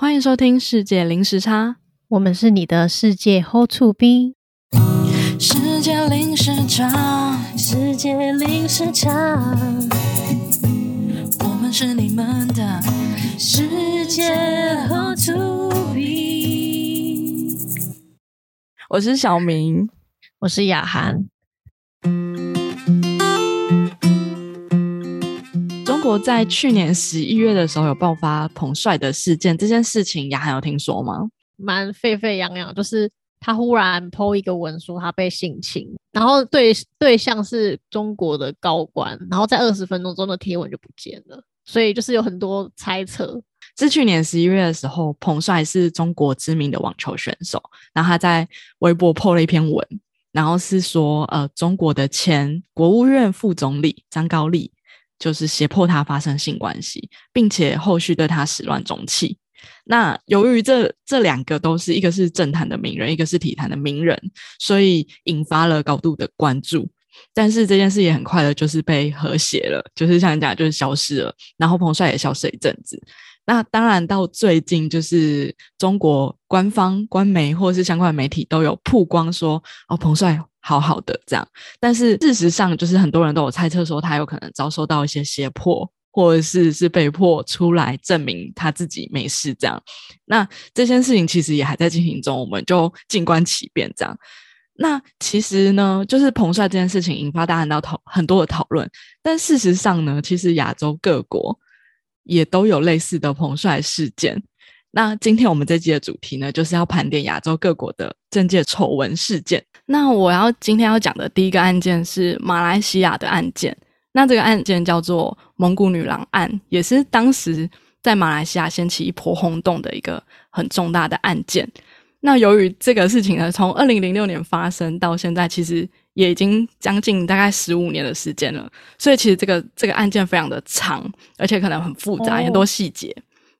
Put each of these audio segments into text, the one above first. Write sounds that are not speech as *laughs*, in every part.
欢迎收听《世界零时差》，我们是你的世界 Hold 处兵。世界零时差，世界零时差，我们是你们的世界 Hold 处兵。我是小明，我是雅涵。国在去年十一月的时候有爆发彭帅的事件，这件事情雅涵有听说吗？蛮沸沸扬扬，就是他忽然 PO 一个文说他被性侵，然后对对象是中国的高官，然后在二十分钟中的贴文就不见了，所以就是有很多猜测。是去年十一月的时候，彭帅是中国知名的网球选手，然后他在微博 PO 了一篇文，然后是说呃中国的前国务院副总理张高丽。就是胁迫他发生性关系，并且后续对他始乱终弃。那由于这这两个都是一个是政坛的名人，一个是体坛的名人，所以引发了高度的关注。但是这件事也很快的，就是被和谐了，就是像你讲，就是消失了。然后彭帅也消失了一阵子。那当然到最近，就是中国官方官媒或是相关媒体都有曝光说，哦，彭帅。好好的这样，但是事实上就是很多人都有猜测说他有可能遭受到一些胁迫，或者是是被迫出来证明他自己没事这样。那这件事情其实也还在进行中，我们就静观其变这样。那其实呢，就是彭帅这件事情引发大家到讨很多的讨论，但事实上呢，其实亚洲各国也都有类似的彭帅事件。那今天我们这期的主题呢，就是要盘点亚洲各国的政界丑闻事件。那我要今天要讲的第一个案件是马来西亚的案件。那这个案件叫做蒙古女郎案，也是当时在马来西亚掀起一波轰动的一个很重大的案件。那由于这个事情呢，从二零零六年发生到现在，其实也已经将近大概十五年的时间了。所以其实这个这个案件非常的长，而且可能很复杂，很多细节。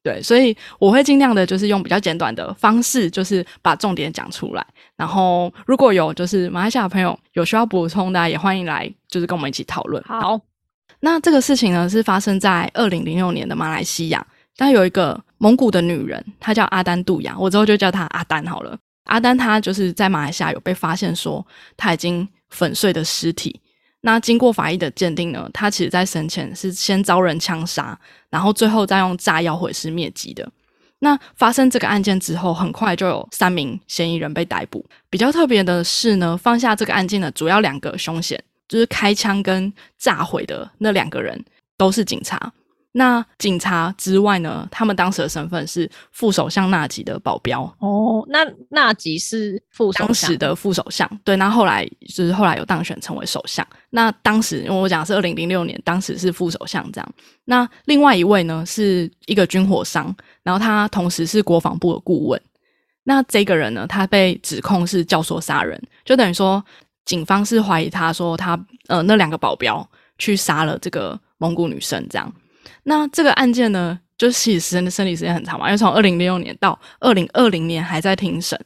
对，所以我会尽量的，就是用比较简短的方式，就是把重点讲出来。然后如果有就是马来西亚朋友有需要补充的，也欢迎来，就是跟我们一起讨论。好，那这个事情呢是发生在二零零六年的马来西亚，但有一个蒙古的女人，她叫阿丹杜雅，我之后就叫她阿丹好了。阿丹她就是在马来西亚有被发现说她已经粉碎的尸体。那经过法医的鉴定呢，他其实在生前是先遭人枪杀，然后最后再用炸药毁尸灭迹的。那发生这个案件之后，很快就有三名嫌疑人被逮捕。比较特别的是呢，放下这个案件的主要两个凶嫌，就是开枪跟炸毁的那两个人，都是警察。那警察之外呢？他们当时的身份是副首相纳吉的保镖哦。那纳吉是副当时的副首相，对。那后来就是后来有当选成为首相。那当时因为我讲是二零零六年，当时是副首相这样。那另外一位呢是一个军火商，然后他同时是国防部的顾问。那这个人呢，他被指控是教唆杀人，就等于说警方是怀疑他说他呃那两个保镖去杀了这个蒙古女生这样。那这个案件呢，就是其实审审理时间很长嘛，因为从二零零六年到二零二零年还在庭审。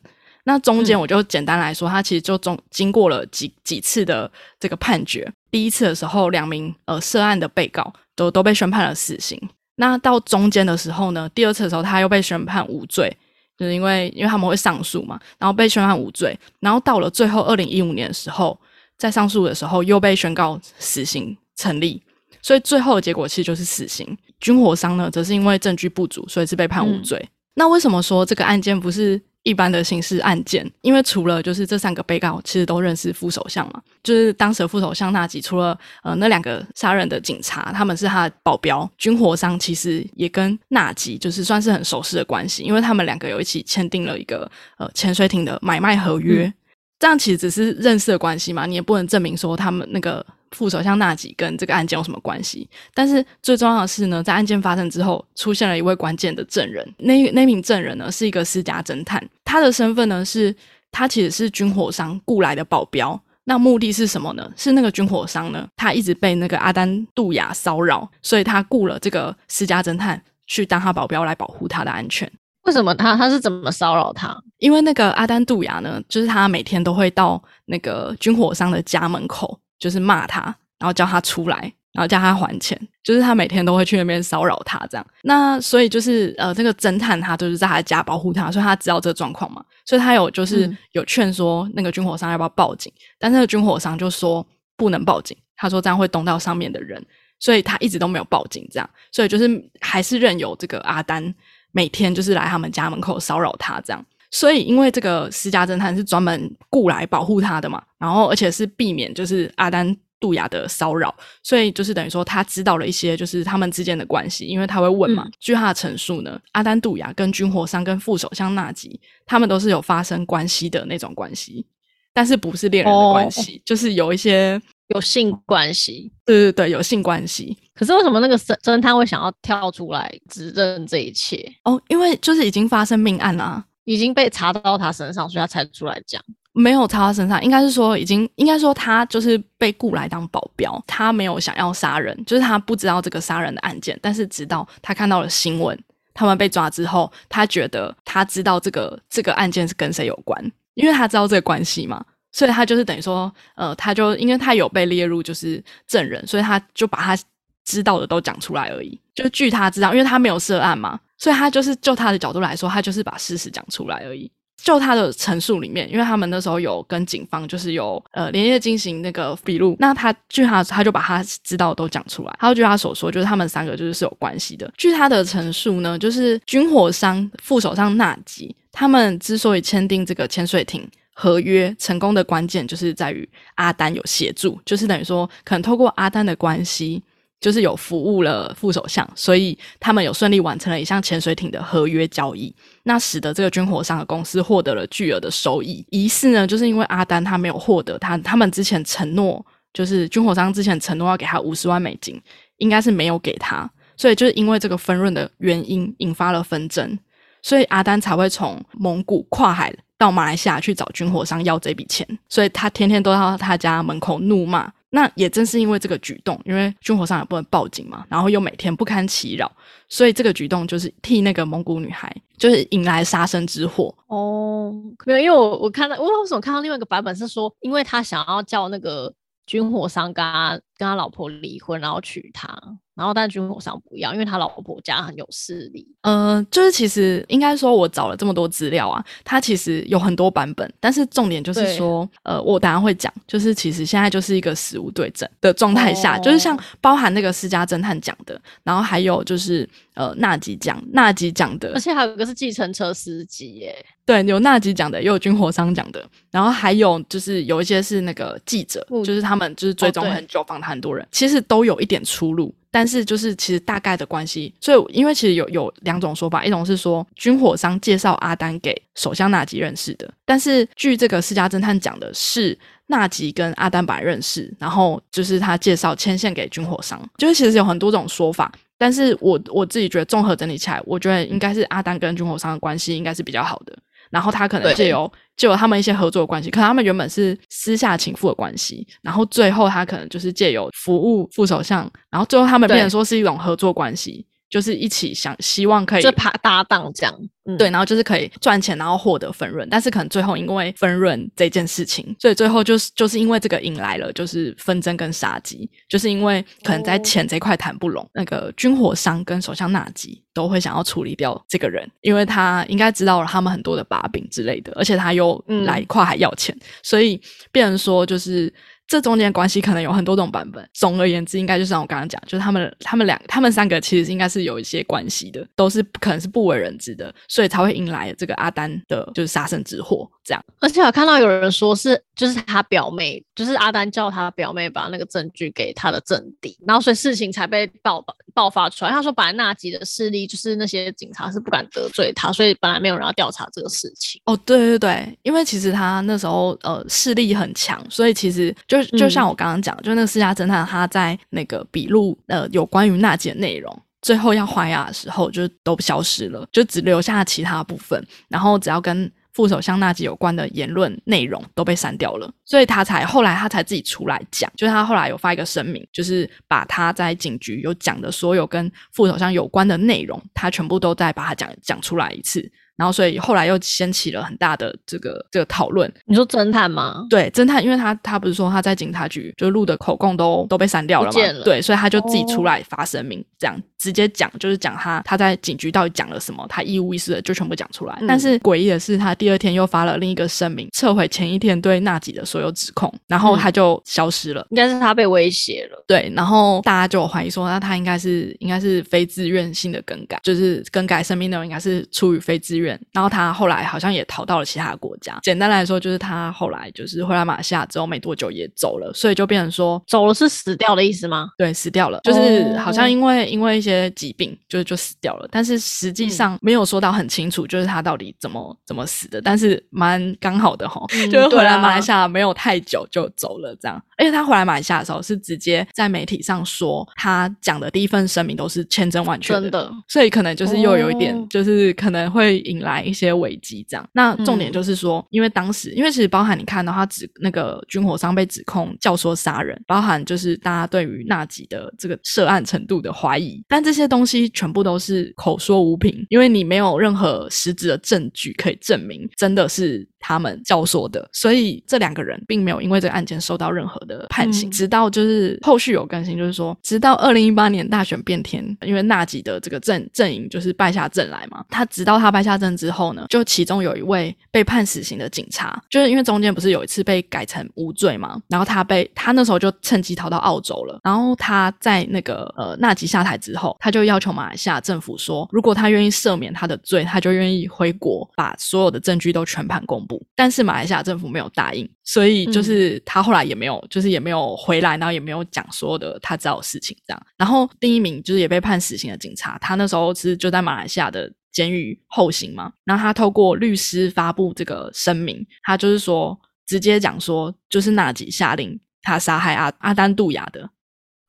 那中间我就简单来说，他其实就中经过了几几次的这个判决。第一次的时候，两名呃涉案的被告都都被宣判了死刑。那到中间的时候呢，第二次的时候他又被宣判无罪，就是因为因为他们会上诉嘛，然后被宣判无罪。然后到了最后二零一五年的时候，在上诉的时候又被宣告死刑成立。所以最后的结果其实就是死刑。军火商呢，则是因为证据不足，所以是被判无罪。那为什么说这个案件不是一般的刑事案件？因为除了就是这三个被告其实都认识副首相嘛，就是当时的副首相纳吉，除了呃那两个杀人的警察，他们是他的保镖。军火商其实也跟纳吉就是算是很熟识的关系，因为他们两个有一起签订了一个呃潜水艇的买卖合约。这样其实只是认识的关系嘛，你也不能证明说他们那个。副首相纳吉跟这个案件有什么关系？但是最重要的是呢，在案件发生之后，出现了一位关键的证人。那那名证人呢，是一个私家侦探，他的身份呢是，他其实是军火商雇来的保镖。那目的是什么呢？是那个军火商呢，他一直被那个阿丹杜雅骚扰，所以他雇了这个私家侦探去当他保镖来保护他的安全。为什么他他是怎么骚扰他？因为那个阿丹杜雅呢，就是他每天都会到那个军火商的家门口。就是骂他，然后叫他出来，然后叫他还钱，就是他每天都会去那边骚扰他这样。那所以就是呃，这个侦探他就是在他家保护他，所以他知道这个状况嘛，所以他有就是嗯有劝说那个军火商要不要报警，但那个军火商就说不能报警，他说这样会动到上面的人，所以他一直都没有报警这样，所以就是还是任由这个阿丹每天就是来他们家门口骚扰他这样。所以，因为这个私家侦探是专门雇来保护他的嘛，然后而且是避免就是阿丹杜雅的骚扰，所以就是等于说他知道了一些就是他们之间的关系，因为他会问嘛。嗯据他的陈述呢，阿丹杜雅跟军火商跟副首相纳吉，他们都是有发生关系的那种关系，但是不是恋人的关系，就是有一些有性关系。对对对有性关系可是为什么那个侦侦探会想要跳出来指认这一切？哦，因为就是已经发生命案啦、已经被查到他身上，所以他才出来讲。没有查他身上，应该是说已经，应该说他就是被雇来当保镖，他没有想要杀人，就是他不知道这个杀人的案件，但是直到他看到了新闻，他们被抓之后，他觉得他知道这个这个案件是跟谁有关，因为他知道这个关系嘛，所以他就是等于说，呃，他就因为他有被列入就是证人，所以他就把他知道的都讲出来而已，就据他知道，因为他没有涉案嘛，所以他就是就他的角度来说，他就是把事实讲出来而已。就他的陈述里面，因为他们那时候有跟警方就是有呃连夜进行那个笔录，那他据他他就把他知道的都讲出来，他就据他所说，就是他们三个就是是有关系的。据他的陈述呢，就是军火商副手上纳吉他们之所以签订这个潜水艇。合约成功的关键就是在于阿丹有协助，就是等于说，可能透过阿丹的关系，就是有服务了副首相，所以他们有顺利完成了一项潜水艇的合约交易，那使得这个军火商的公司获得了巨额的收益。疑似呢，就是因为阿丹他没有获得他他们之前承诺，就是军火商之前承诺要给他五十万美金，应该是没有给他，所以就是因为这个分润的原因引发了纷争，所以阿丹才会从蒙古跨海到马来西亚去找军火商要这笔钱，所以他天天都到他家门口怒骂。那也正是因为这个举动，因为军火商也不能报警嘛，然后又每天不堪其扰，所以这个举动就是替那个蒙古女孩就是引来杀身之祸。哦，没有，因为我我看到，我为什么看到另外一个版本是说，因为他想要叫那个军火商跟他跟他老婆离婚，然后娶她，然后但军火商不要，因为他老婆家很有势力。呃，就是其实应该说，我找了这么多资料啊，他其实有很多版本，但是重点就是对说，呃，我等下会讲，就是其实现在就是一个死无对证的状态下，哦就是像包含那个私家侦探讲的，然后还有就是呃纳吉讲纳吉讲的而，且还有一个是计程车司机耶，对，有纳吉讲的，也有军火商讲的，然后还有就是有一些是那个记者，嗯就是他们就是追踪很久，访谈很多人，其实都有一点出入。但是就是其实大概的关系，所以因为其实有有两种说法，一种是说军火商介绍阿丹给首相纳吉认识的，但是据这个私家侦探讲的是纳吉跟阿丹本来认识，然后就是他介绍牵线给军火商，就是其实有很多种说法。但是我我自己觉得综合整理起来，我觉得应该是阿丹跟军火商的关系应该是比较好的。然后他可能借由借由他们一些合作的关系，可能他们原本是私下情妇的关系，然后最后他可能就是借由服务副首相，然后最后他们变成说是一种合作关系，就是一起想希望可以就搭搭档这样。嗯，对，然后就是可以赚钱，然后获得分润，但是可能最后因为分润这件事情，所以最后就是就是因为这个引来了就是纷争跟杀机，就是因为可能在哦钱这块谈不拢，那个军火商跟首相纳吉都会想要处理掉这个人，因为他应该知道了他们很多的把柄之类的，而且他又嗯来跨海要钱，所以变成说就是。这中间的关系可能有很多种版本。总而言之，应该就像我刚刚讲，就是他们、他们两、他们三个其实应该是有一些关系的，都是可能是不为人知的，所以才会迎来这个阿丹的就是杀身之祸。这样，而且我看到有人说是，就是他表妹，就是阿丹叫他表妹把那个证据给他的政敌，然后所以事情才被爆爆发出来。他说本来纳吉的势力就是那些警察是不敢得罪他，所以本来没有人要调查这个事情。哦，对对对，因为其实他那时候呃势力很强，所以其实就就像我刚刚讲，就那个私家侦探他在那个笔录呃有关于娜姐的内容。最后要还押的时候，就都消失了，就只留下其他部分，然后只要跟副首相纳吉有关的言论内容都被删掉了，所以他才后来他才自己出来讲，就是他后来有发一个声明，就是把他在警局有讲的所有跟副首相有关的内容，他全部都再把它讲讲出来一次，然后所以后来又掀起了很大的这个这个讨论。你说侦探吗？对，侦探，因为他他不是说他在警察局就录的口供都都被删掉了嘛，对，所以他就自己出来发声明，这样直接讲就是讲他他在警局到底讲了什么，他一五一十的就全部讲出来。但是诡异的是，他第二天又发了另一个声明，撤回前一天对纳吉的所有指控，然后他就消失了。应该是他被威胁了。对，然后大家就怀疑说，那他应该是应该是非自愿性的更改，就是更改声明内容应该是出于非自愿。然后他后来好像也逃到了其他国家。简单来说，就是他后来就是回来马来西亚之后没多久也走了，所以就变成说走了是死掉的意思吗？对，死掉了，就是好像因为因为一些疾病，就是就死掉了。但是实际上没有说到很清楚，就是他到底怎么怎么死的。但是蛮刚好的哈，就是回来马来西亚没有太久就走了这样。而且他回来马来西亚的时候是直接在媒体上说，他讲的第一份声明都是千真万确的，所以可能就是又有一点，就是可能会引来一些危机这样。那重点就是说，因为当时，因为其实包含你看到他指那个军火商被指控教唆杀人，包含就是大家对于纳吉的这个涉案程度的怀疑，但这些东西全部都是口说无凭，因为你没有任何实质的证据可以证明真的是。他们教唆的，所以这两个人并没有因为这个案件受到任何的判刑。直到就是后续有更新，就是说，直到二零一八年大选变天，因为纳吉的这个阵阵营就是败下阵来嘛。他直到他败下阵之后呢，就其中有一位被判死刑的警察，就是因为中间不是有一次被改成无罪嘛，然后他被他那时候就趁机逃到澳洲了。然后他在那个呃纳吉下台之后，他就要求马来西亚政府说，如果他愿意赦免他的罪，他就愿意回国把所有的证据都全盘公布。但是马来西亚政府没有答应，所以就是他后来也没有，就是也没有回来，然后也没有讲所有的他知道的事情这样。然后第一名就是也被判死刑的警察，他那时候是就在马来西亚的监狱后刑嘛。然后他透过律师发布这个声明，他就是说直接讲说，就是纳吉下令他杀害阿阿丹杜亚的，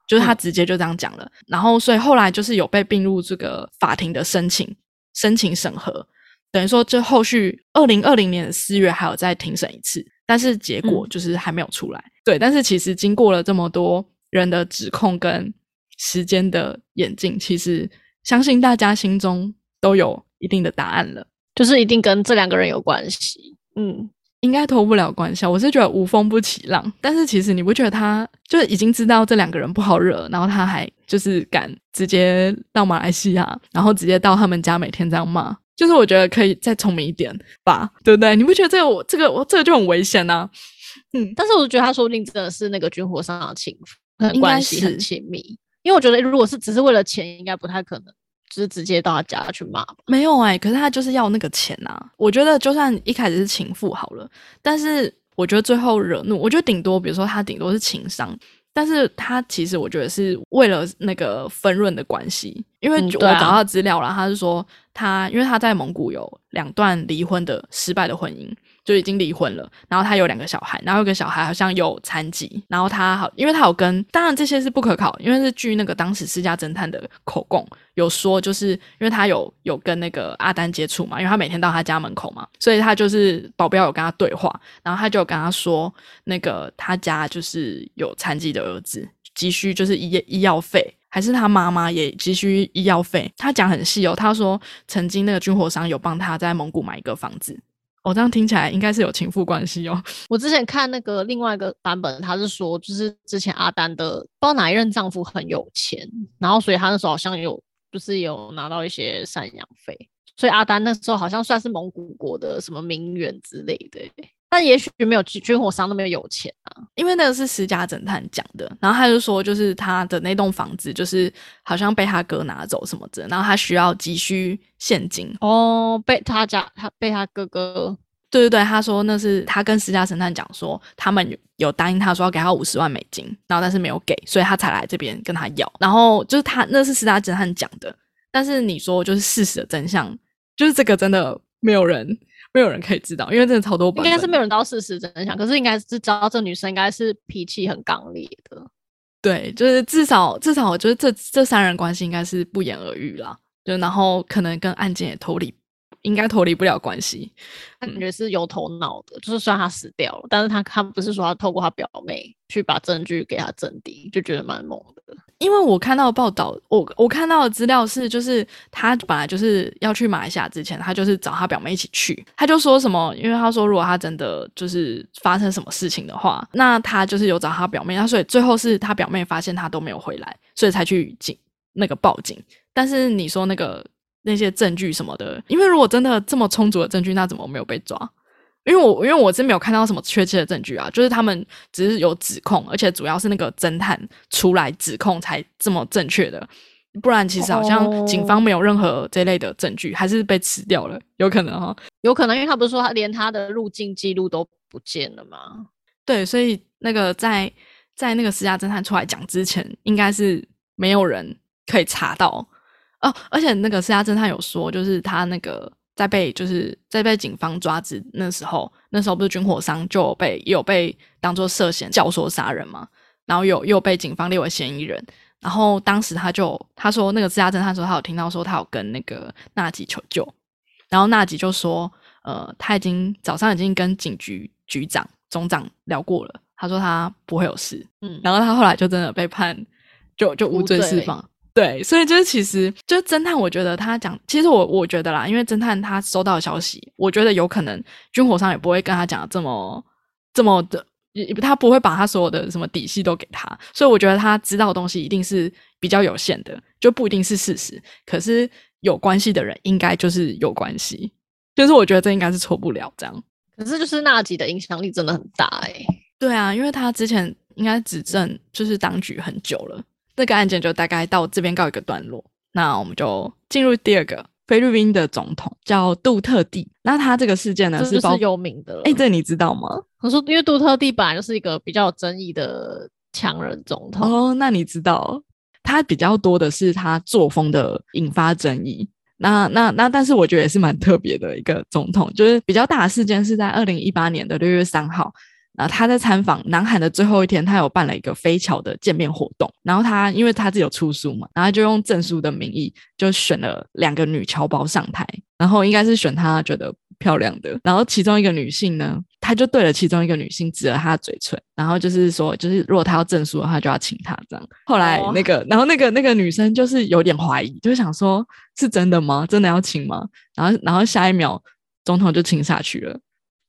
就是他直接就这样讲了。然后所以后来就是有被并入这个法庭的申请，申请审核。等于说，这后续二零二零年的四月还有再庭审一次，但是结果就是还没有出来。对，但是其实经过了这么多人的指控跟时间的演进，其实相信大家心中都有一定的答案了，就是一定跟这两个人有关系。嗯，应该脱不了关系。我是觉得无风不起浪，但是其实你不觉得他就是已经知道这两个人不好惹，然后他还就是敢直接到马来西亚，然后直接到他们家每天这样骂。就是我觉得可以再聪明一点吧，对不对？你不觉得这个我这个我这个就很危险呢？嗯，但是我觉得他说不定真的是那个军火商的亲关系很亲密，因为我觉得如果是只是为了钱，应该不太可能，就是直接到他家去骂。没有哎，可是他就是要那个钱呐。我觉得就算一开始是情妇好了，但是我觉得最后惹怒，我觉得顶多比如说他顶多是情商。但是他其实我觉得是为了那个分润的关系，因为我找到资料了，他是说他因为他在蒙古有两段离婚的失败的婚姻。就已经离婚了，然后他有两个小孩，然后有个小孩好像有残疾，然后他好，因为他有跟，当然这些是不可考，因为是据那个当时私家侦探的口供有说，就是因为他有有跟那个阿丹接触嘛，因为他每天到他家门口嘛，所以他就是保镖有跟他对话，然后他就跟他说，那个他家就是有残疾的儿子，急需就是医医药费，还是他妈妈也急需医药费，他讲很细哦，他说曾经那个军火商有帮他在蒙古买一个房子。哦，这样听起来应该是有情妇关系哦。*laughs* 我之前看那个另外一个版本，他是说，就是之前阿丹的不知道哪一任丈夫很有钱，然后所以他那时候好像有，就是有拿到一些赡养费，所以阿丹那时候好像算是蒙古国的什么名媛之类的。但也许没有军火商那么有钱啊，因为那个是私家侦探讲的，然后他就说，就是他的那栋房子就是好像被他哥拿走什么的，然后他需要急需现金哦，被他家他被他哥哥，对对对，他说那是他跟私家侦探讲说，他们有有答应他说要给他五十万美金，然后但是没有给，所以他才来这边跟他要，然后就是他那是私家侦探讲的，但是你说就是事实的真相，就是这个真的没有人。没有人可以知道，因为真的超多本。应该是没有人知道事实真相，可是应该是知道这女生应该是脾气很刚烈的。对，就是至少至少，我觉得这这三人关系应该是不言而喻啦。就然后可能跟案件也脱离应该脱离不了关系。他感觉是有头脑的，就是虽然他死掉了，但是他他不是说他透过他表妹去把证据给他证敌，就觉得蛮猛的。因为我看到的报道，我我看到的资料是，就是他本来就是要去马来西亚之前，他就是找他表妹一起去，他就说什么，因为他说如果他真的就是发生什么事情的话，那他就是有找他表妹，那所以最后是他表妹发现他都没有回来，所以才去警那个报警。但是你说那个那些证据什么的，因为如果真的这么充足的证据，那怎么没有被抓？因为我因为我真没有看到什么确切的证据啊，就是他们只是有指控，而且主要是那个侦探出来指控才这么正确的，不然其实好像警方没有任何这类的证据，还是被吃掉了，有可能哈，有可能，因为他不是说他连他的入境记录都不见了吗？对，所以那个在在那个私家侦探出来讲之前，应该是没有人可以查到哦，而且那个私家侦探有说，就是他那个。在被就是在被警方抓之那时候，那时候不是军火商就被有被当做涉嫌教唆杀人嘛，然后有又被警方列为嫌疑人，然后当时他就他说那个私家侦探说他有听到说他有跟那个纳吉求救，然后纳吉就说呃他已经早上已经跟警局局长总长聊过了，他说他不会有事，嗯，然后他后来就真的被判就就无罪释放。对，所以就是其实就是侦探，我觉得他讲，其实我我觉得啦，因为侦探他收到的消息，我觉得有可能军火商也不会跟他讲这么这么的，他不会把他所有的什么底细都给他，所以我觉得他知道的东西一定是比较有限的，就不一定是事实。可是有关系的人应该就是有关系，就是我觉得这应该是错不了这样。可是就是纳吉的影响力真的很大哎。对啊，因为他之前应该执政就是当局很久了。这个案件就大概到这边告一个段落，那我们就进入第二个菲律宾的总统叫杜特地。那他这个事件呢是有名的，哎，这你知道吗？我说，因为杜特地本来就是一个比较有争议的强人总统哦。那你知道他比较多的是他作风的引发争议。那那那，但是我觉得也是蛮特别的一个总统，就是比较大的事件是在二零一八年的六月三号。然后他在参访南韩的最后一天，他有办了一个飞桥的见面活动。然后他因为他自己有出书嘛，然后就用证书的名义就选了两个女侨胞上台。然后应该是选他觉得漂亮的。然后其中一个女性呢，他就对了其中一个女性指了她的嘴唇，然后就是说，就是如果他要证书的话，就要请她这样。后来那个，然后那个那个女生就是有点怀疑，就想说是真的吗？真的要请吗？然后然后下一秒总统就请下去了。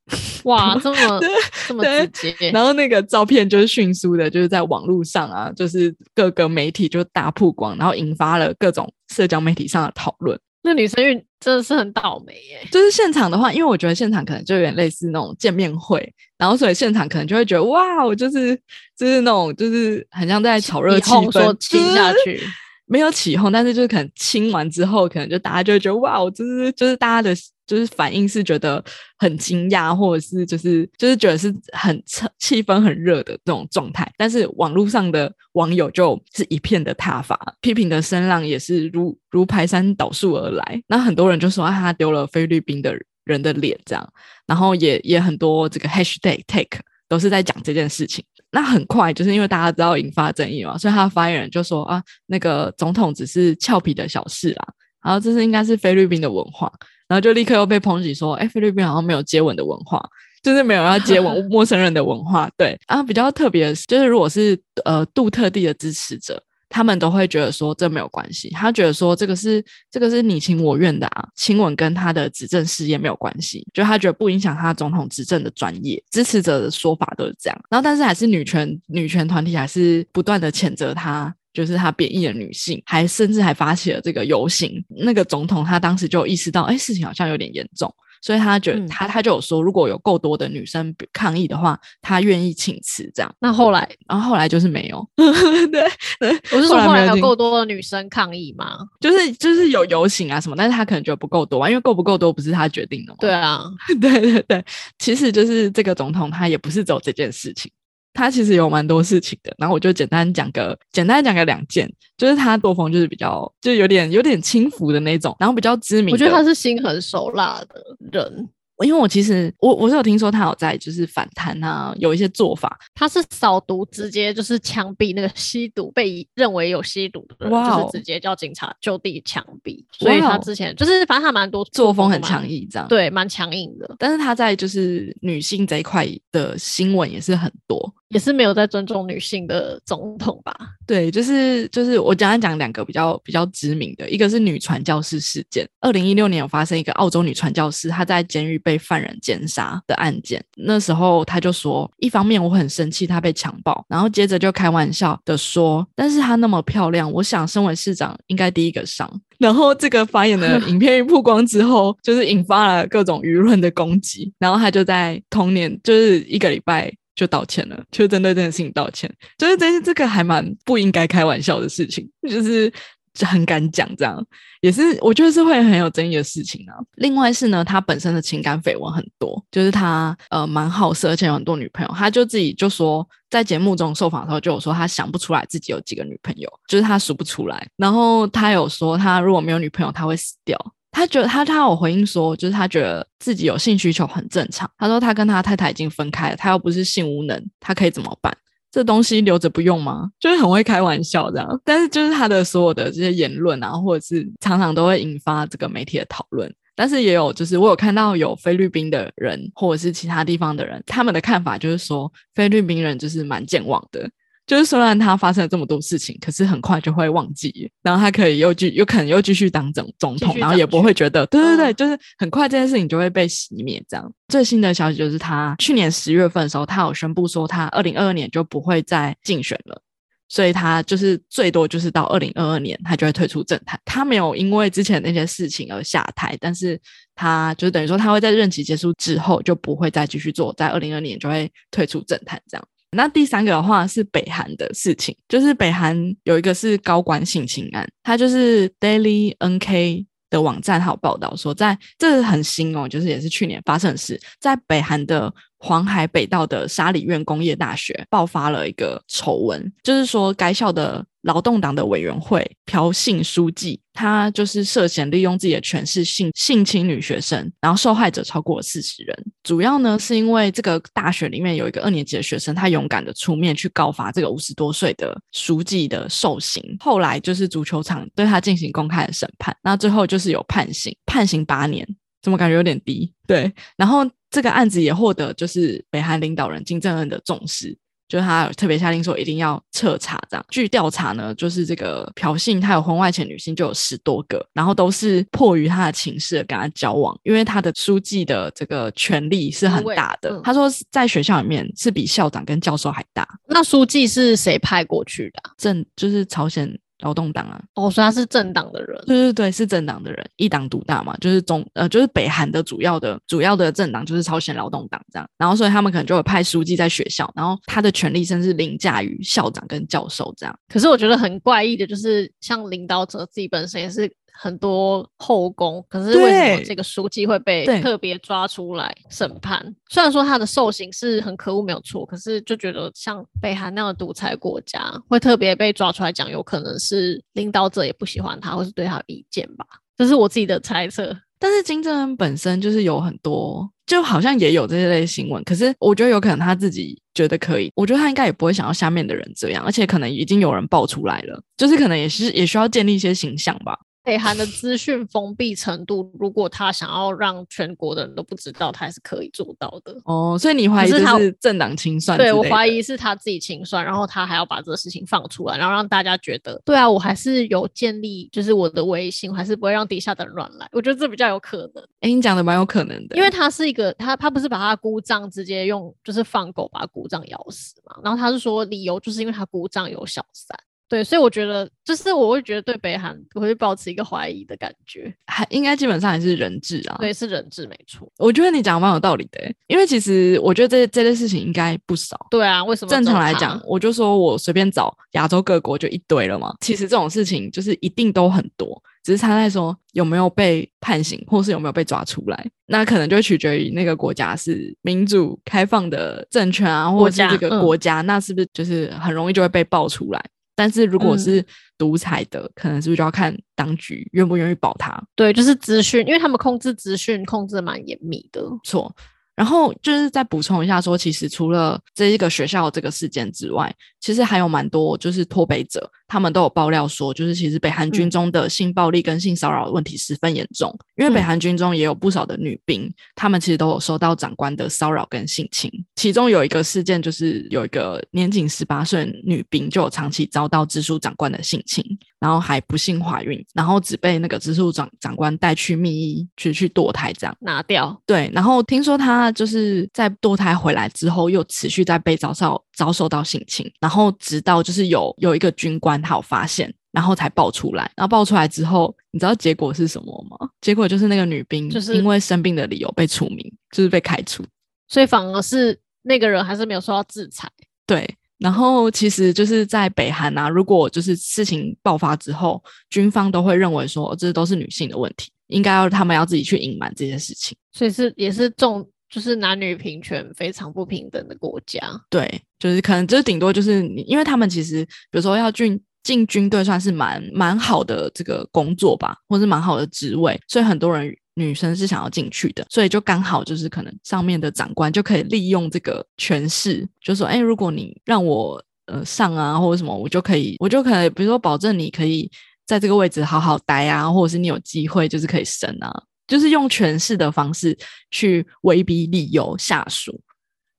*laughs* 哇，这么这么直接，然后那个照片就是迅速的，就是在网络上啊，就是各个媒体就大曝光，然后引发了各种社交媒体上的讨论。那女生运真的是很倒霉耶！就是现场的话，因为我觉得现场可能就有点类似那种见面会，然后所以现场可能就会觉得哇，我就是就是那种就是很像在炒热气氛，亲下去。没有起哄，但是就是可能亲完之后，可能就大家就会觉得哇，我就是就是大家的，就是反应是觉得很惊讶，或者是就是就是觉得是很气氛很热的这种状态。但是网络上的网友就是一片的挞伐，批评的声浪也是如如排山倒树而来。那很多人就说啊，他丢了菲律宾的人的脸，这样，然后也也很多这个 hashtag take 都是在讲这件事情。那很快，就是因为大家知道引发争议嘛，所以他的发言人就说啊，那个总统只是俏皮的小事啦，然后这是应该是菲律宾的文化，然后就立刻又被抨击说，哎，菲律宾好像没有接吻的文化，就是没有要接吻 *laughs* 陌生人的文化。对啊，比较特别的是，就是如果是呃杜特地的支持者。他们都会觉得说这没有关系，他觉得说这个是这个是你情我愿的啊，亲吻跟他的执政事业没有关系，就他觉得不影响他总统执政的专业。支持者的说法都是这样，然后但是还是女权女权团体还是不断的谴责他，就是他贬义的女性，还甚至还发起了这个游行。那个总统他当时就意识到，哎，事情好像有点严重。所以他觉得他他就有说，如果有够多的女生抗议的话，他愿意请辞这样。那后来，然后后来就是没有。*laughs* 对，我是说后来有够多的女生抗议吗？就是就是有游行啊什么，但是他可能觉得不够多啊，因为够不够多不是他决定的嘛。对啊，*laughs* 对对对，其实就是这个总统他也不是走这件事情。他其实有蛮多事情的，然后我就简单讲个，简单讲个两件，就是他作风就是比较，就有点有点轻浮的那种，然后比较知名。我觉得他是心狠手辣的人，因为我其实我我是有听说他有在就是反弹啊，有一些做法，他是扫毒，直接就是枪毙那个吸毒被认为有吸毒的人，就是直接叫警察就地枪毙。所以他之前就是反正他蛮多作风很强，硬这样。，对，蛮强硬的，但是他在就是女性这一块的新闻也是很多。也是没有在尊重女性的总统吧？*laughs* 对，就是就是我简单讲两个比较比较知名的，一个是女传教士事件，二零一六年有发生一个澳洲女传教士她在监狱被犯人奸杀的案件。那时候他就说，一方面我很生气他被强暴，然后接着就开玩笑的说，但是她那么漂亮，我想身为市长应该第一个上。然后这个发言的影片一曝光之后，就是引发了各种舆论的攻击，然后他就在同年就是一个礼拜。就道歉了，就针对这件事情道歉，就是这这个还蛮不应该开玩笑的事情，就是就很敢讲这样，也是我觉得是会很有争议的事情啊。另外是呢，他本身的情感绯闻很多，就是他呃蛮好色，而且有很多女朋友。他就自己就说，在节目中受访的时候就有说，他想不出来自己有几个女朋友，就是他数不出来。然后他有说，他如果没有女朋友，他会死掉。他觉得他他有回应说，就是他觉得自己有性需求很正常。他说他跟他太太已经分开了，他又不是性无能，他可以怎么办？这东西留着不用吗？就是很会开玩笑这样，但是就是他的所有的这些言论啊，或者是常常都会引发这个媒体的讨论。但是也有，就是我有看到有菲律宾的人，或者是其他地方的人，他们的看法就是说，菲律宾人就是蛮健忘的。就是虽然他发生了这么多事情，可是很快就会忘记，然后他可以又继有可能又继续当总总统，然后也不会觉得，对对对，嗯就是很快这件事情就会被熄灭。这样最新的消息就是他去年十月份的时候，他有宣布说他二零二二年就不会再竞选了。所以他就是最多就是到二零二二年，他就会退出政坛。他没有因为之前那些事情而下台，但是他就等于说他会在任期结束之后就不会再继续做，在二零二年就会退出政坛这样。那第三个的话是北韩的事情，就是北韩有一个是高官性侵案，它就是 Daily NK 的网站还有报道说在，这很新哦，就是也是去年发生的事，在北韩的黄海北道的沙里院工业大学爆发了一个丑闻，就是说该校的劳动党的委员会朴信书记，他就是涉嫌利用自己的权势性性侵女学生，然后受害者超过四十人。主要呢是因为这个大学里面有一个二年级的学生，他勇敢的出面去告发这个五十多岁的书记的受刑，后来就是足球场对他进行公开的审判，那最后就是有判刑，判刑八年。怎么感觉有点低？对，然后这个案子也获得就是北韩领导人金正恩的重视，就是他特别下令说一定要彻查。这样，据调查呢，就是这个朴信他有婚外情女性就有十多个，然后都是迫于他的情势跟他交往，因为他的书记的这个权力是很大的。嗯他说在学校里面是比校长跟教授还大，那书记是谁派过去的啊、正就是朝鲜劳动党啊，哦，所以他是政党的人。对对对，是政党的人，一党独大嘛，就是中呃，就是北韩的主要的主要的政党就是朝鲜劳动党这样，然后所以他们可能就会派书记在学校，然后他的权力甚至凌驾于校长跟教授这样。可是我觉得很怪异的，就是像领导者自己本身也是很多后宫，可是为什么这个书记会被特别抓出来审判？虽然说他的受刑是很可恶没有错，可是就觉得像北韩那样的独裁国家，会特别被抓出来讲，有可能是领导者也不喜欢他，或是对他有意见吧。这是我自己的猜测。但是金正恩本身就是有很多，就好像也有这些类新闻，可是我觉得有可能他自己觉得可以，我觉得他应该也不会想要下面的人这样，而且可能已经有人爆出来了，就是可能也是也需要建立一些形象吧。北韩的资讯封闭程度，如果他想要让全国的人都不知道，他还是可以做到的。哦，所以你怀疑是他是政党清算？对我怀疑是他自己清算，然后他还要把这个事情放出来，然后让大家觉得，对啊，我还是有建立就是我的威信，我还是不会让底下的人乱来。我觉得这比较有可能，哎，你讲的蛮有可能的，因为他是一个他他不是把他的姑丈直接用就是放狗把姑丈咬死嘛，然后他是说理由就是因为他姑丈有小三。对，所以我觉得，就是我会觉得对北韩，我会保持一个怀疑的感觉。还应该基本上还是人质啊。对，是人质没错。我觉得你讲的蛮有道理的欸，因为其实我觉得这这类事情应该不少。对啊，为什么正常来讲，我就说我随便找亚洲各国就一堆了嘛。其实这种事情就是一定都很多，只是他在说有没有被判刑，或是有没有被抓出来。那可能就取决于那个国家是民主开放的政权啊，或者是这个嗯国家，那是不是就是很容易就会被爆出来？但是如果嗯是独裁的，可能是不是就要看当局愿不愿意保他？对，就是资讯，因为他们控制资讯控制的蛮严密的。错。然后就是再补充一下说，其实除了这一个学校这个事件之外，其实还有蛮多就是脱北者，他们都有爆料说，就是其实北韩军嗯中的性暴力跟性骚扰问题十分严重，因为北嗯韩军中也有不少的女兵，她们其实都有受到长官的骚扰跟性侵。其中有一个事件，就是有一个年仅十八岁女兵就有长期遭到直属长官的性侵，然后还不幸怀孕，然后只被那个直属长长官带去密医去去堕胎这样。拿掉，对，然后听说她就是在堕胎回来之后，又持续在被遭受遭受到性侵，然后直到就是有有一个军官他有发现，然后才爆出来。然后爆出来之后，你知道结果是什么吗？结果就是那个女兵就是因为生病的理由被除名，就是被开除。所以反而是那个人还是没有受到制裁。对，然后其实就是在北韩啊，如果就是事情爆发之后，军方都会认为说哦这都是女性的问题，应该要他们要自己去隐瞒这些事情。所以是也是重，就是男女平权非常不平等的国家。对，就是可能就是顶多就是你，因为他们其实比如说要进进军队算是蛮蛮好的这个工作吧，或是蛮好的职位，所以很多人女生是想要进去的，所以就刚好就是可能上面的长官就可以利用这个权势，就说，哎，如果你让我呃上啊或者什么，我就可以，我就可能比如说保证你可以在这个位置好好待啊，或者是你有机会就是可以升啊，就是用权势的方式去威逼利诱下属。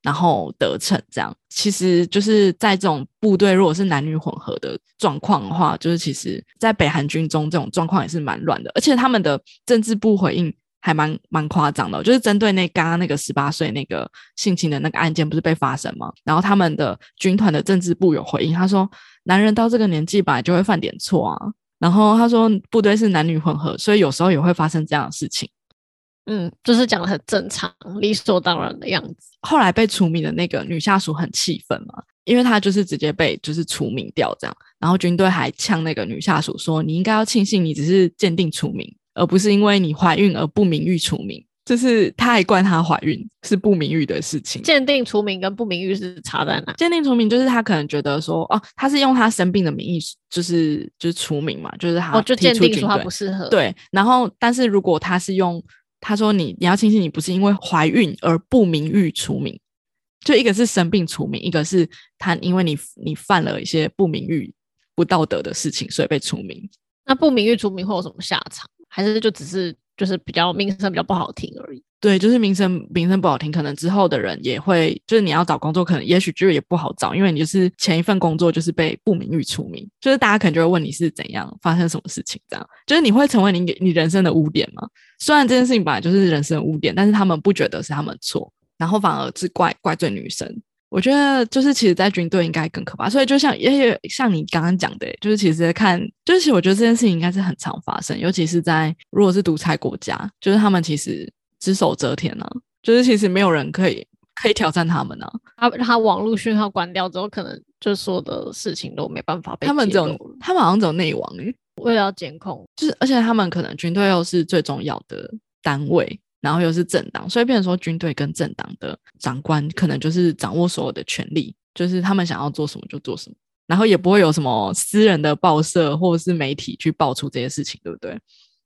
然后得逞，这样其实就是在这种部队，如果是男女混合的状况的话，就是其实，在北韩军中这种状况也是蛮乱的，而且他们的政治部回应还蛮蛮夸张的，就是针对那刚刚那个十八岁那个性侵的那个案件，不是被发生吗？然后他们的军团的政治部有回应，他说，男人到这个年纪本来就会犯点错啊，然后他说部队是男女混合，所以有时候也会发生这样的事情。嗯，就是讲的很正常、理所当然的样子。后来被除名的那个女下属很气愤嘛，因为她就是直接被就是除名掉这样，然后军队还呛那个女下属说：“你应该要庆幸你只是鉴定除名，而不是因为你怀孕而不名誉除名。”就是他还怪她怀孕是不名誉的事情。鉴定除名跟不名誉是差在哪？鉴定除名就是他可能觉得说，哦，他是用他生病的名义，就是就是除名嘛，就是他哦，就鉴定出军队不适合。，对，然后但是如果他是用他说你你要庆幸你不是因为怀孕而不名誉除名，就一个是生病除名，一个是他因为你你犯了一些不名誉、不道德的事情，所以被除名。那不名誉除名会有什么下场？还是就只是就是比较名声比较不好听而已？对，就是名声名声不好听，可能之后的人也会，就是你要找工作，可能也许就也不好找，因为你就是前一份工作就是被不名誉出名，就是大家可能就会问你是怎样发生什么事情，这样就是你会成为你你人生的污点吗？虽然这件事情本来就是人生的污点，但是他们不觉得是他们错，然后反而是怪怪罪女生。我觉得就是其实，在军队应该更可怕，所以就像也也像你刚刚讲的，就是其实看，就是其实我觉得这件事情应该是很常发生，尤其是在如果是独裁国家，就是他们其实只手遮天啊，就是其实没有人可以可以挑战他们啊，他他网络讯号关掉之后，可能就所有的事情都没办法被他们只有揭露了他们好像只有内网诶、为了要监控，就是而且他们可能军队又是最重要的单位，然后又是政党，所以变成说军队跟政党的长官可能就是掌握所有的权利，就是他们想要做什么就做什么，然后也不会有什么私人的报社或者是媒体去爆出这些事情，对不对？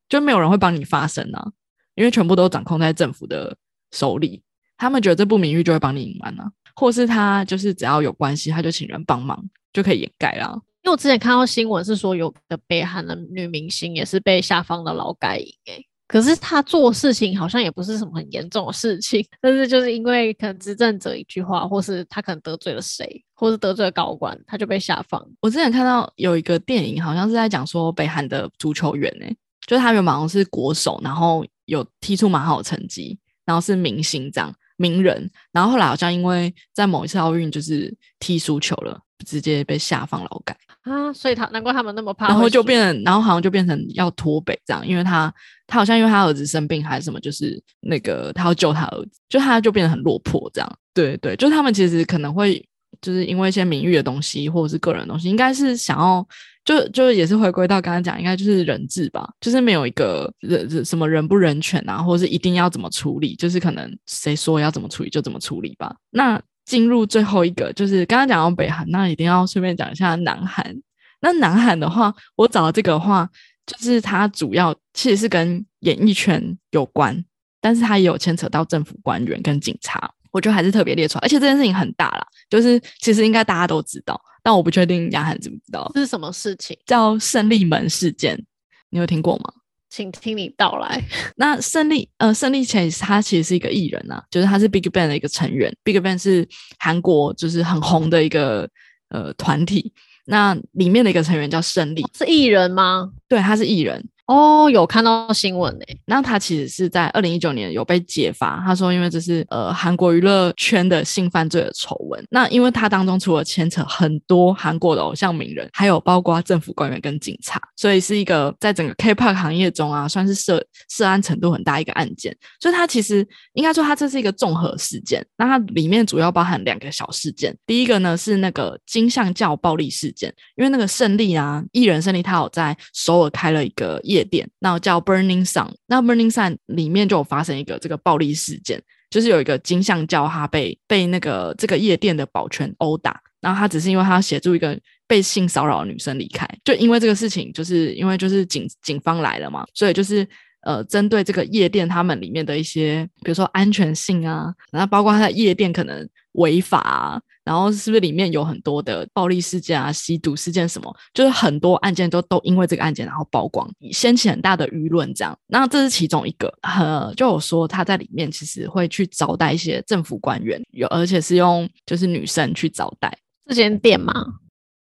就没有人会帮你发声啊，因为全部都掌控在政府的手里，他们觉得这不名誉就会帮你隐瞒啊，或是他就是只要有关系，他就请人帮忙就可以掩盖啦。因为我之前看到新闻是说，有个北韩的女明星也是被下放的劳改营诶、可是他做事情好像也不是什么很严重的事情，但是就是因为可能执政者一句话，或是他可能得罪了谁，或是得罪了高官，他就被下放。我之前看到有一个电影，好像是在讲说北韩的足球员呢、就是他原本好像是国手，然后有踢出蛮好的成绩，然后是明星这样名人，然后后来好像因为在某一次奥运就是踢输球了，直接被下放劳改，啊，所以他难怪他们那么怕，然后就变成，然后好像就变成要脱北这样，因为他他好像因为他儿子生病还是什么，就是那个他要救他儿子，就他就变得很落魄这样。对对，就他们其实可能会就是因为一些名誉的东西或者是个人的东西，应该是想要就就也是回归到刚刚讲，应该就是人治吧，就是没有一个人什么人不人权啊，或者是一定要怎么处理，就是可能谁说要怎么处理就怎么处理吧。那进入最后一个，就是刚刚讲到北韩，那一定要顺便讲一下南韩。那南韩的话，我找的这个的话，就是它主要其实是跟演艺圈有关，但是它也有牵扯到政府官员跟警察，我觉得还是特别列出来。而且这件事情很大啦，就是其实应该大家都知道，但我不确定雅涵知不知道，这是什么事情？叫胜利门事件，你有听过吗？请听你道来。*laughs* 那胜利，呃，胜利其实他其实是一个艺人呐，就是他是 Big Bang 的一个成员，Big Bang 是韩国就是很红的一个呃团体。那里面的一个成员叫胜利，是艺人吗？对，他是艺人。哦，有看到新闻诶。那他其实是在二零一九年有被揭发，他说因为这是呃韩国娱乐圈的性犯罪的丑闻。那因为他当中除了牵扯很多韩国的偶像名人，还有包括政府官员跟警察，所以是一个在整个 K-pop 行业中啊，算是涉涉案程度很大一个案件。所以他其实应该说他这是一个综合事件。那它里面主要包含两个小事件，第一个呢是那个金像教暴力事件，因为那个胜利啊，艺人胜利他有在首尔开了一个夜。夜店，那叫 Burning Sun，那 Burning Sun 里面就有发生一个这个暴力事件，就是有一个金像教他被被那个这个夜店的保全殴打，然后他只是因为他协助一个被性骚扰的女生离开，就因为这个事情，就是因为就是警警方来了嘛，所以就是呃针对这个夜店他们里面的一些，比如说安全性啊，然后包括他的夜店可能违法啊。然后是不是里面有很多的暴力事件啊、吸毒事件什么？就是很多案件都都因为这个案件然后曝光，掀起很大的舆论。这样，那这是其中一个。呃，就有说他在里面其实会去招待一些政府官员，有而且是用就是女生去招待。这间店吗？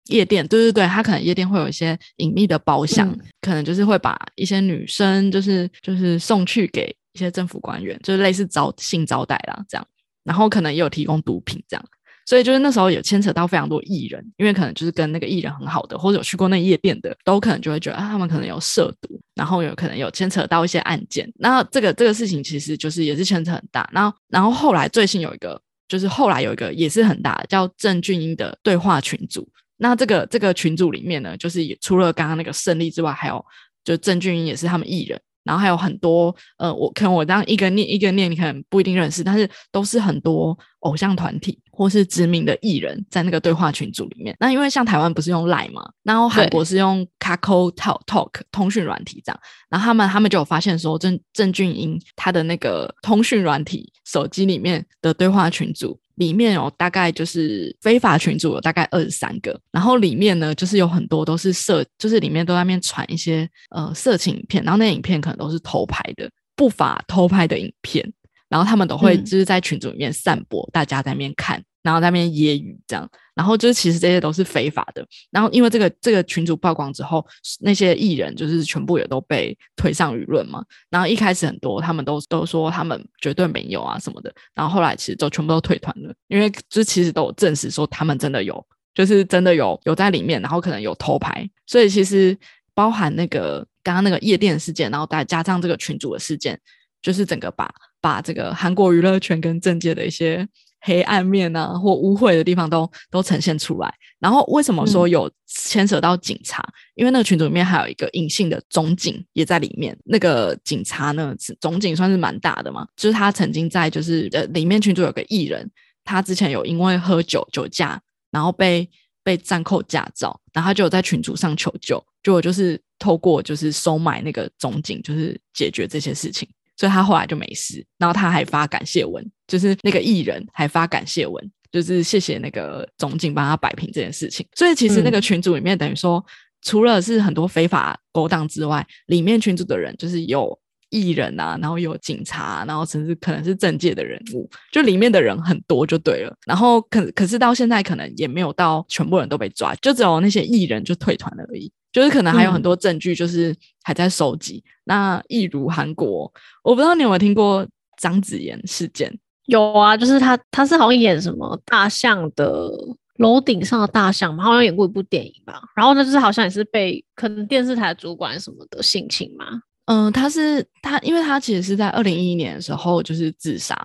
夜店？对对对，他可能夜店会有一些隐秘的包厢，可能就是会把一些女生就是就是送去给一些政府官员，就是类似招性招待啦这样。然后可能也有提供毒品这样。所以就是那时候有牵扯到非常多艺人，因为可能就是跟那个艺人很好的，或者有去过那夜店的，都可能就会觉得啊，他们可能有涉毒，然后有可能有牵扯到一些案件。那这个这个事情其实就是也是牵扯很大。然后然后后来最新有一个，就是后来有一个也是很大的，叫郑俊英的对话群组。那这个这个群组里面呢，就是也除了刚刚那个胜利之外，还有就郑俊英也是他们艺人。然后还有很多，呃，我可能我这样一个念一个念，你可能不一定认识，但是都是很多偶像团体或是知名的艺人，在那个对话群组里面。那因为像台湾不是用 Line 嘛，然后韩国是用 Kakao Talk 通讯软体这样，然后他们他们就有发现说，郑郑俊英他的那个通讯软体手机里面的对话群组。里面有大概就是非法群组有大概二十三个，然后里面呢就是有很多都是色，就是里面都在面传一些呃色情影片，然后那影片可能都是偷拍的不法偷拍的影片，然后他们都会就是在群组里面散播，大家在那边看。然后在那边揶揄这样，然后就是其实这些都是非法的。然后因为这个这个群主曝光之后，那些艺人就是全部也都被推上舆论嘛。然后一开始很多他们都都说他们绝对没有啊什么的。然后后来其实都全部都退团了，因为就其实都有证实说他们真的有，就是真的有有在里面，然后可能有偷拍。所以其实包含那个刚刚那个夜店事件，然后再加上这个群主的事件，就是整个把把这个韩国娱乐圈跟政界的一些。黑暗面啊，或污秽的地方都都呈现出来。然后为什么说有牵扯到警察？因为那个群组里面还有一个隐性的总警也在里面。那个警察呢，总警算是蛮大的嘛，就是他曾经在就是呃里面群组有个艺人，他之前有因为喝酒酒驾，然后被被暂扣驾照，然后他就有在群组上求救，结果就是透过就是收买那个总警，就是解决这些事情。所以他后来就没事，然后他还发感谢文，就是那个艺人还发感谢文，就是谢谢那个总警帮他摆平这件事情。所以其实那个群组里面，等于说除了是很多非法勾当之外，里面群组的人就是有艺人啊，然后有警察，然后甚至可能是政界的人物，就里面的人很多就对了。然后可可是到现在可能也没有到全部人都被抓，就只有那些艺人就退团了而已。就是可能还有很多证据，就是还在收集。那一如韩国，我不知道你有没有听过张子妍事件？有啊，就是他，他是好像演什么大象的楼顶上的大象嘛，好像演过一部电影吧。然后呢，就是好像也是被可能电视台主管什么的性侵嘛。嗯，他是他，因为他其实是在二零一一年的时候就是自杀。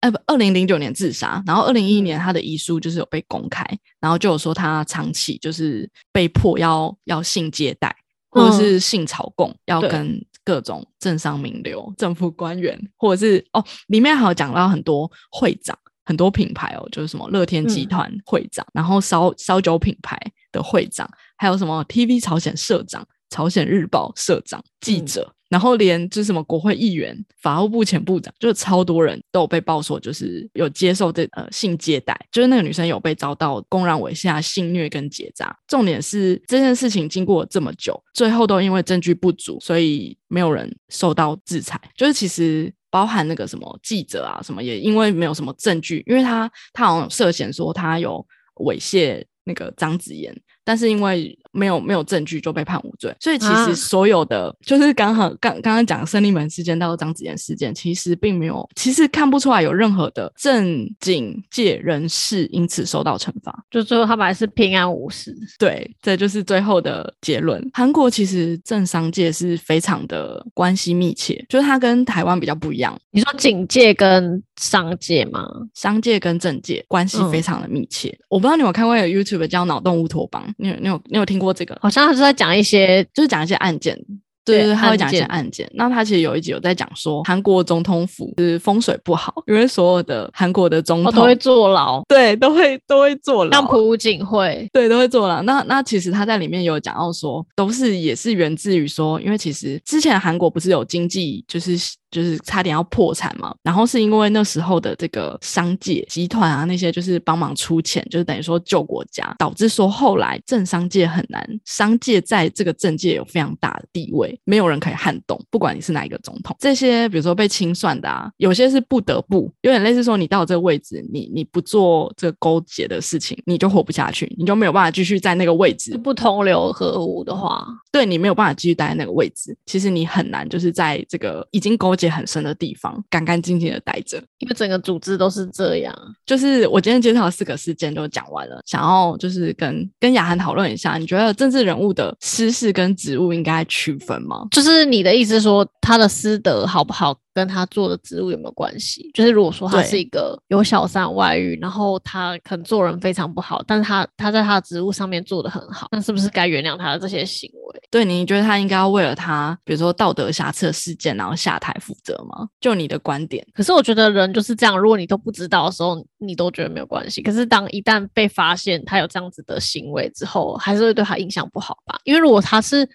哎不，二零零九年自杀，然后二零一一年他的遗书就是有被公开，然后就有说他长期就是被迫要要性接待或者是性朝贡，要跟各种政商名流、政府官员，或者是哦，里面还有讲到很多会长、很多品牌哦，就是什么乐天集团会长，然后烧烧酒品牌的会长，还有什么 TV 朝鲜社长、朝鲜日报社长、记者。然后连就是什么国会议员、法务部前部长，就是超多人都有被爆说，就是有接受这呃性接待，就是那个女生有被遭到公然猥亵、性虐跟结扎。重点是这件事情经过这么久，最后都因为证据不足，所以没有人受到制裁。就是其实包含那个什么记者啊，什么也因为没有什么证据，因为他他好像涉嫌说他有猥亵那个张子妍。但是因为没有没有证据就被判无罪，所以其实所有的就是刚好刚刚刚讲胜利门事件到张子妍事件，其实并没有，其实看不出来有任何的政警界人士因此受到惩罚，就最后他们还是平安无事。对，这就是最后的结论。韩国其实政商界是非常的关系密切，就是它跟台湾比较不一样。你说警界跟商界吗？商界跟政界关系非常的密切。我不知道你有看过有 YouTube 叫脑洞乌托邦。你有你有你有听过这个？好像他是在讲一些，就是讲一些案件。对对，他会讲一些案件。那他其实有一集有在讲说，韩国总统府是风水不好，因为所有的韩国的总统都会坐牢，对，都会都会坐牢。像朴槿惠，对，都会坐牢。那那其实他在里面有讲到说，都是也是源自于说，因为其实之前韩国不是有经济就是。就是差点要破产嘛，然后是因为那时候的这个商界集团啊，那些就是帮忙出钱，就是等于说救国家，导致说后来政商界很难，商界在这个政界有非常大的地位，没有人可以撼动，不管你是哪一个总统。这些比如说被清算的啊，有些是不得不，有点类似说你到这个位置，你你不做这个勾结的事情，你就活不下去，你就没有办法继续在那个位置。不同流合污的话，对你没有办法继续待在那个位置，其实你很难就是在这个已经勾。很深的地方，干干净净的待着，因为整个组织都是这样。就是我今天介绍的四个事件都讲完了，想要就是跟跟雅涵讨论一下，你觉得政治人物的私事跟职务应该区分吗？就是你的意思说他的私德好不好？跟他做的职务有没有关系？就是如果说他是一个有小三外遇，然后他可能做人非常不好，但是他他在他的职务上面做的很好，那是不是该原谅他的这些行为？对，你觉得他应该要为了他，比如说道德瑕疵的事件，然后下台负责吗？就你的观点？可是我觉得人就是这样，如果你都不知道的时候，你都觉得没有关系。可是当一旦被发现他有这样子的行为之后，还是会对他印象不好吧？因为如果他是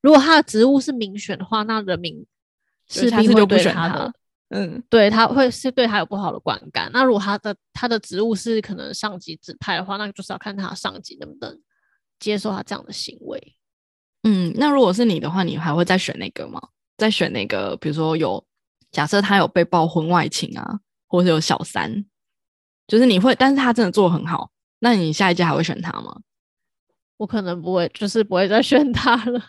如果他的职务是民选的话，那人民。是他是就不选他的，嗯，对他会是对他有不好的观感。那如果他的他的职务是可能上级指派的话，那就是要看他上级能不能接受他这样的行为。嗯，那如果是你的话，你还会再选那个吗？再选那个？比如说有假设他有被曝婚外情啊，或者有小三，就是你会，但是他真的做的很好，那你下一届还会选他吗？我可能不会，就是不会再选他了。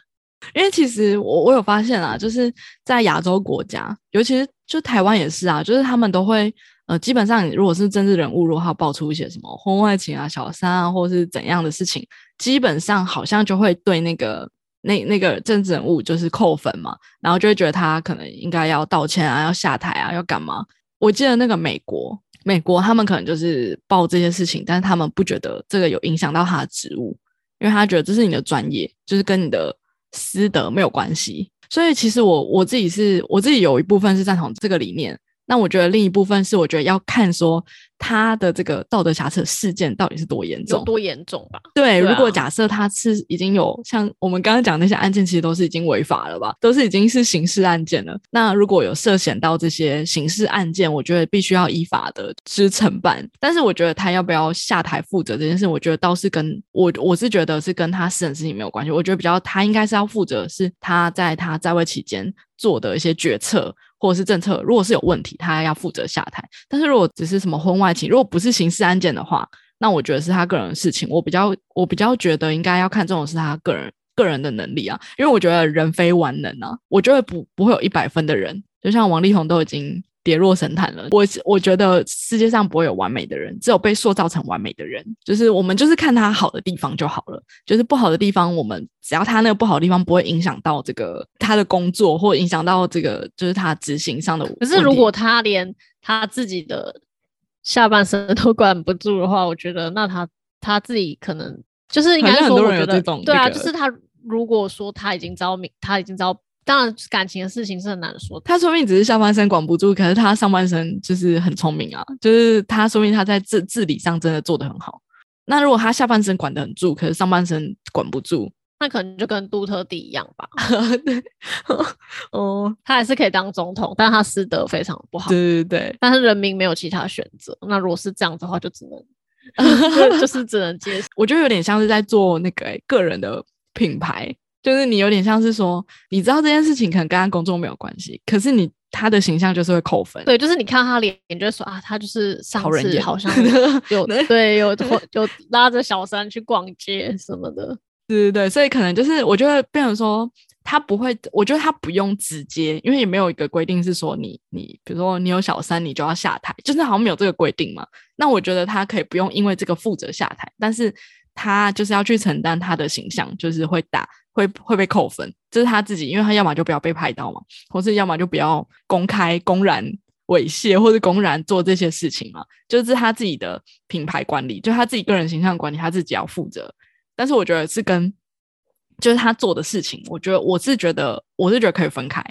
因为其实我我有发现啊，就是在亚洲国家，尤其是就台湾也是啊，就是他们都会呃，基本上如果是政治人物，如果他爆出一些什么婚外情啊、小三啊，或是怎样的事情，基本上好像就会对那个那那个政治人物就是扣分嘛，然后就会觉得他可能应该要道歉啊、要下台啊、要干嘛。我记得那个美国，美国他们可能就是报这些事情，但是他们不觉得这个有影响到他的职务，因为他觉得这是你的专业，就是跟你的。私德没有关系，所以其实我我自己是我自己有一部分是赞同这个理念。那我觉得另一部分是，我觉得要看说他的这个道德瑕疵事件到底是多严重，多严重吧？对，如果假设他是已经有像我们刚刚讲那些案件，其实都是已经违法了吧，都是已经是刑事案件了。那如果有涉嫌到这些刑事案件，我觉得必须要依法的支承办。但是我觉得他要不要下台负责这件事，我觉得倒是跟我我是觉得是跟他私人事情没有关系。我觉得比较他应该是要负责是他在他在位期间做的一些决策。或者是政策，如果是有问题，他要负责下台。但是如果只是什么婚外情，如果不是刑事案件的话，那我觉得是他个人的事情。我比较，我比较觉得应该要看重的是他个人个人的能力啊，因为我觉得人非完能啊，我觉得不不会有一百分的人，就像王力宏都已经。跌落神坛了。我我觉得世界上不会有完美的人，只有被塑造成完美的人。就是我们就是看他好的地方就好了，就是不好的地方，我们只要他那个不好的地方不会影响到这个他的工作，或影响到这个就是他执行上的。可是如果他连他自己的下半身都管不住的话，我觉得那他他自己可能就是应该说，我觉得对啊，就是他如果说他已经招明，他已经招。当然，感情的事情是很难说。他说明只是下半身管不住，可是他上半身就是很聪明啊，就是他说明他在治治理上真的做得很好。那如果他下半身管得很住，可是上半身管不住，那可能就跟杜特地一样吧。*laughs* 对，*laughs* 哦，他还是可以当总统，但他私德非常不好。对对对，但是人民没有其他选择。那如果是这样的话，就只能 *laughs* 就就是只能接受。我觉得有点像是在做那个、欸、个人的品牌，就是你有点像是说，你知道这件事情可能跟他工作没有关系，可是你他的形象就是会扣分。对，就是你看他脸，你就会说啊，他就是上人厌次好像 *laughs* *laughs* 有对对有有拉着小三去逛街什么的。*laughs* 对对对，所以可能就是我觉得变成说他不会，我觉得他不用直接，因为也没有一个规定是说你你比如说你有小三你就要下台，就是好像没有这个规定嘛。那我觉得他可以不用因为这个负责下台，但是他就是要去承担他的形象，就是会打会会被扣分，这是他自己，因为他要么就不要被拍到嘛，或是要么就不要公开公然猥亵或是公然做这些事情嘛，就是他自己的品牌管理，就他自己个人形象管理，他自己要负责。但是我觉得是跟就是他做的事情，我觉得我是觉得我是觉得可以分开，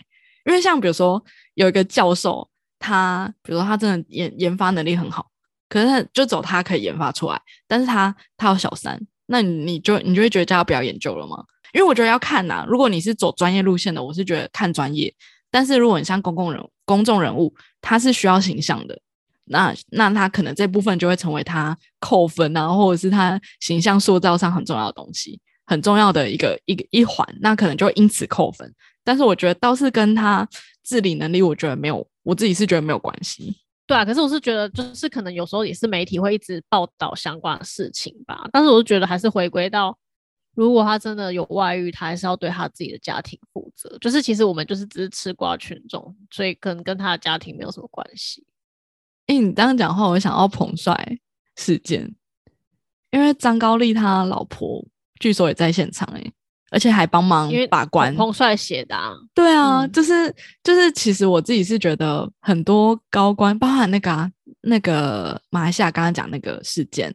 因为像比如说有一个教授，他比如说他真的研研发能力很好，可是就走他可以研发出来，但是他他有小三，那你你就你就会觉得叫他不要研究了吗？因为我觉得要看呐、如果你是走专业路线的，我是觉得看专业，但是如果你像公共人公众人物，他是需要形象的，那那他可能这部分就会成为他扣分啊，或者是他形象塑造上很重要的东西，很重要的一个一个一环，那可能就因此扣分。但是我觉得倒是跟他治理能力，我觉得没有，我自己是觉得没有关系。对啊，可是我是觉得，就是可能有时候也是媒体会一直报道相关的事情吧。但是我是觉得还是回归到，如果他真的有外遇，他还是要对他自己的家庭负责。就是其实我们就是只是吃瓜群众，所以可能跟他的家庭没有什么关系。哎、你这样讲话，我想到彭帅事件，因为张高丽他老婆据说也在现场、欸，而且还帮忙把关。彭帅写的啊，对啊，嗯就是就是，其实我自己是觉得很多高官，包含那个啊，那个马来西亚刚刚讲那个事件，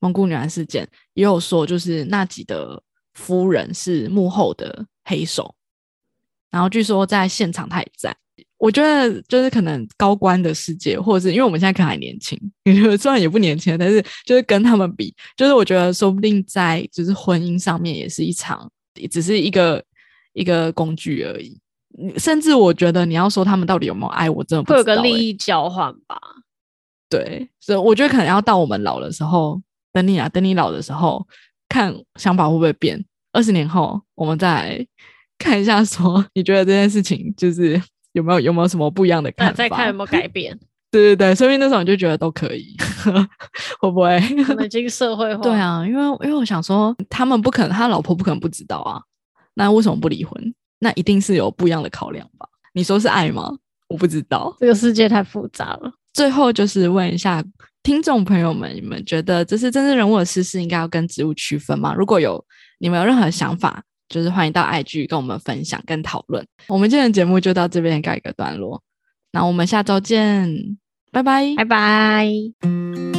蒙古女孩事件，也有说就是纳吉的夫人是幕后的黑手，然后据说在现场他也在。我觉得就是可能高官的世界，或者是因为我们现在可能还年轻，*laughs* 虽然也不年轻，但是就是跟他们比，就是我觉得说不定在就是婚姻上面也是一场，只是一个一个工具而已。甚至我觉得你要说他们到底有没有爱，我真的不会有。个利益交换吧。对，所以我觉得可能要到我们老的时候，等你啊，等你老的时候，看想法会不会变。二十年后，我们再来 *laughs* 看一下说你觉得这件事情就是有没有有没有什么不一样的看法？再看有没有改变，*laughs* 对对对，所以那时候你就觉得都可以，*laughs* 会不会？已经社会化。对，啊，因为因为我想说，他们不可能，他老婆不可能不知道啊，那为什么不离婚？那一定是有不一样的考量吧？你说是爱吗？我不知道。这个世界太复杂了。最后就是问一下听众朋友们，你们觉得这是真正人物的事实应该要跟植物区分吗？如果有你们有任何想法，就是欢迎到 IG 跟我们分享跟讨论。我们今天的节目就到这边告一个段落，那我们下周见，拜拜拜拜。